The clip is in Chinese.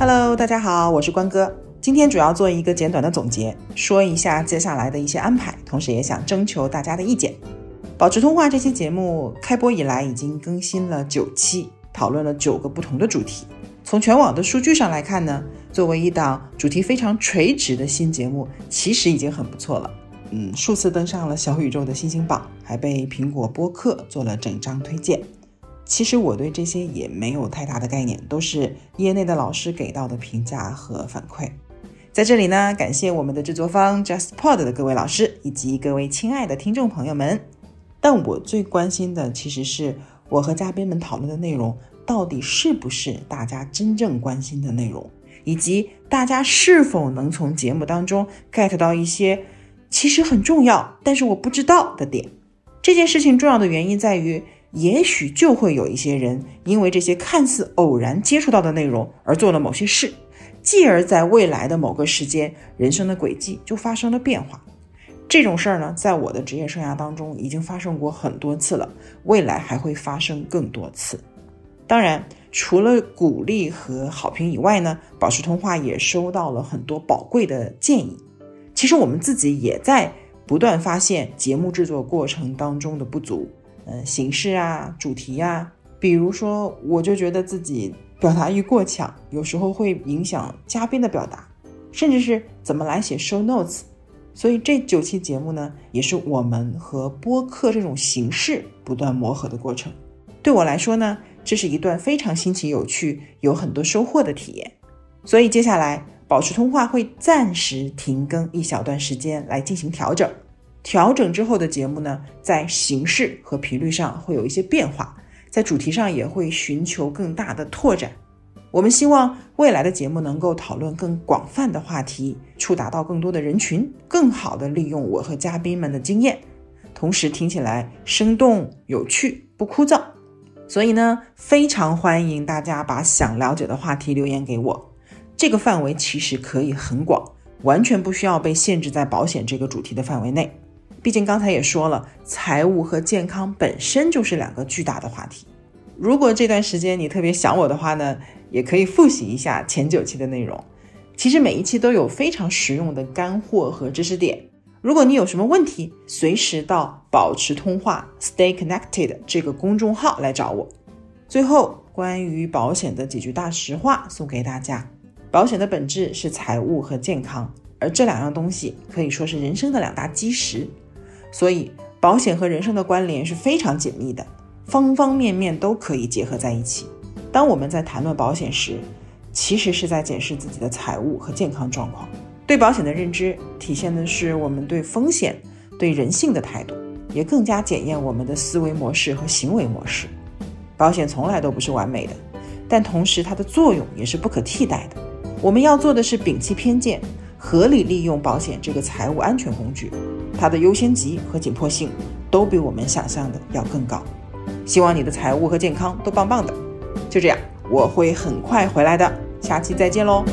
Hello，大家好，我是关哥。今天主要做一个简短的总结，说一下接下来的一些安排，同时也想征求大家的意见。保持通话这期节目开播以来已经更新了九期，讨论了九个不同的主题。从全网的数据上来看呢，作为一档主题非常垂直的新节目，其实已经很不错了。嗯，数次登上了小宇宙的星星榜，还被苹果播客做了整张推荐。其实我对这些也没有太大的概念，都是业内的老师给到的评价和反馈。在这里呢，感谢我们的制作方 JustPod 的各位老师以及各位亲爱的听众朋友们。但我最关心的其实是我和嘉宾们讨论的内容到底是不是大家真正关心的内容，以及大家是否能从节目当中 get 到一些其实很重要，但是我不知道的点。这件事情重要的原因在于。也许就会有一些人因为这些看似偶然接触到的内容而做了某些事，继而在未来的某个时间，人生的轨迹就发生了变化。这种事儿呢，在我的职业生涯当中已经发生过很多次了，未来还会发生更多次。当然，除了鼓励和好评以外呢，保持通话也收到了很多宝贵的建议。其实我们自己也在不断发现节目制作过程当中的不足。嗯，形式啊，主题呀，比如说，我就觉得自己表达欲过强，有时候会影响嘉宾的表达，甚至是怎么来写 show notes。所以这九期节目呢，也是我们和播客这种形式不断磨合的过程。对我来说呢，这是一段非常新奇、有趣、有很多收获的体验。所以接下来，保持通话会暂时停更一小段时间来进行调整。调整之后的节目呢，在形式和频率上会有一些变化，在主题上也会寻求更大的拓展。我们希望未来的节目能够讨论更广泛的话题，触达到更多的人群，更好的利用我和嘉宾们的经验，同时听起来生动有趣，不枯燥。所以呢，非常欢迎大家把想了解的话题留言给我，这个范围其实可以很广，完全不需要被限制在保险这个主题的范围内。毕竟刚才也说了，财务和健康本身就是两个巨大的话题。如果这段时间你特别想我的话呢，也可以复习一下前九期的内容。其实每一期都有非常实用的干货和知识点。如果你有什么问题，随时到保持通话 （Stay Connected） 这个公众号来找我。最后，关于保险的几句大实话送给大家：保险的本质是财务和健康，而这两样东西可以说是人生的两大基石。所以，保险和人生的关联是非常紧密的，方方面面都可以结合在一起。当我们在谈论保险时，其实是在检视自己的财务和健康状况。对保险的认知，体现的是我们对风险、对人性的态度，也更加检验我们的思维模式和行为模式。保险从来都不是完美的，但同时它的作用也是不可替代的。我们要做的是摒弃偏见。合理利用保险这个财务安全工具，它的优先级和紧迫性都比我们想象的要更高。希望你的财务和健康都棒棒的。就这样，我会很快回来的，下期再见喽。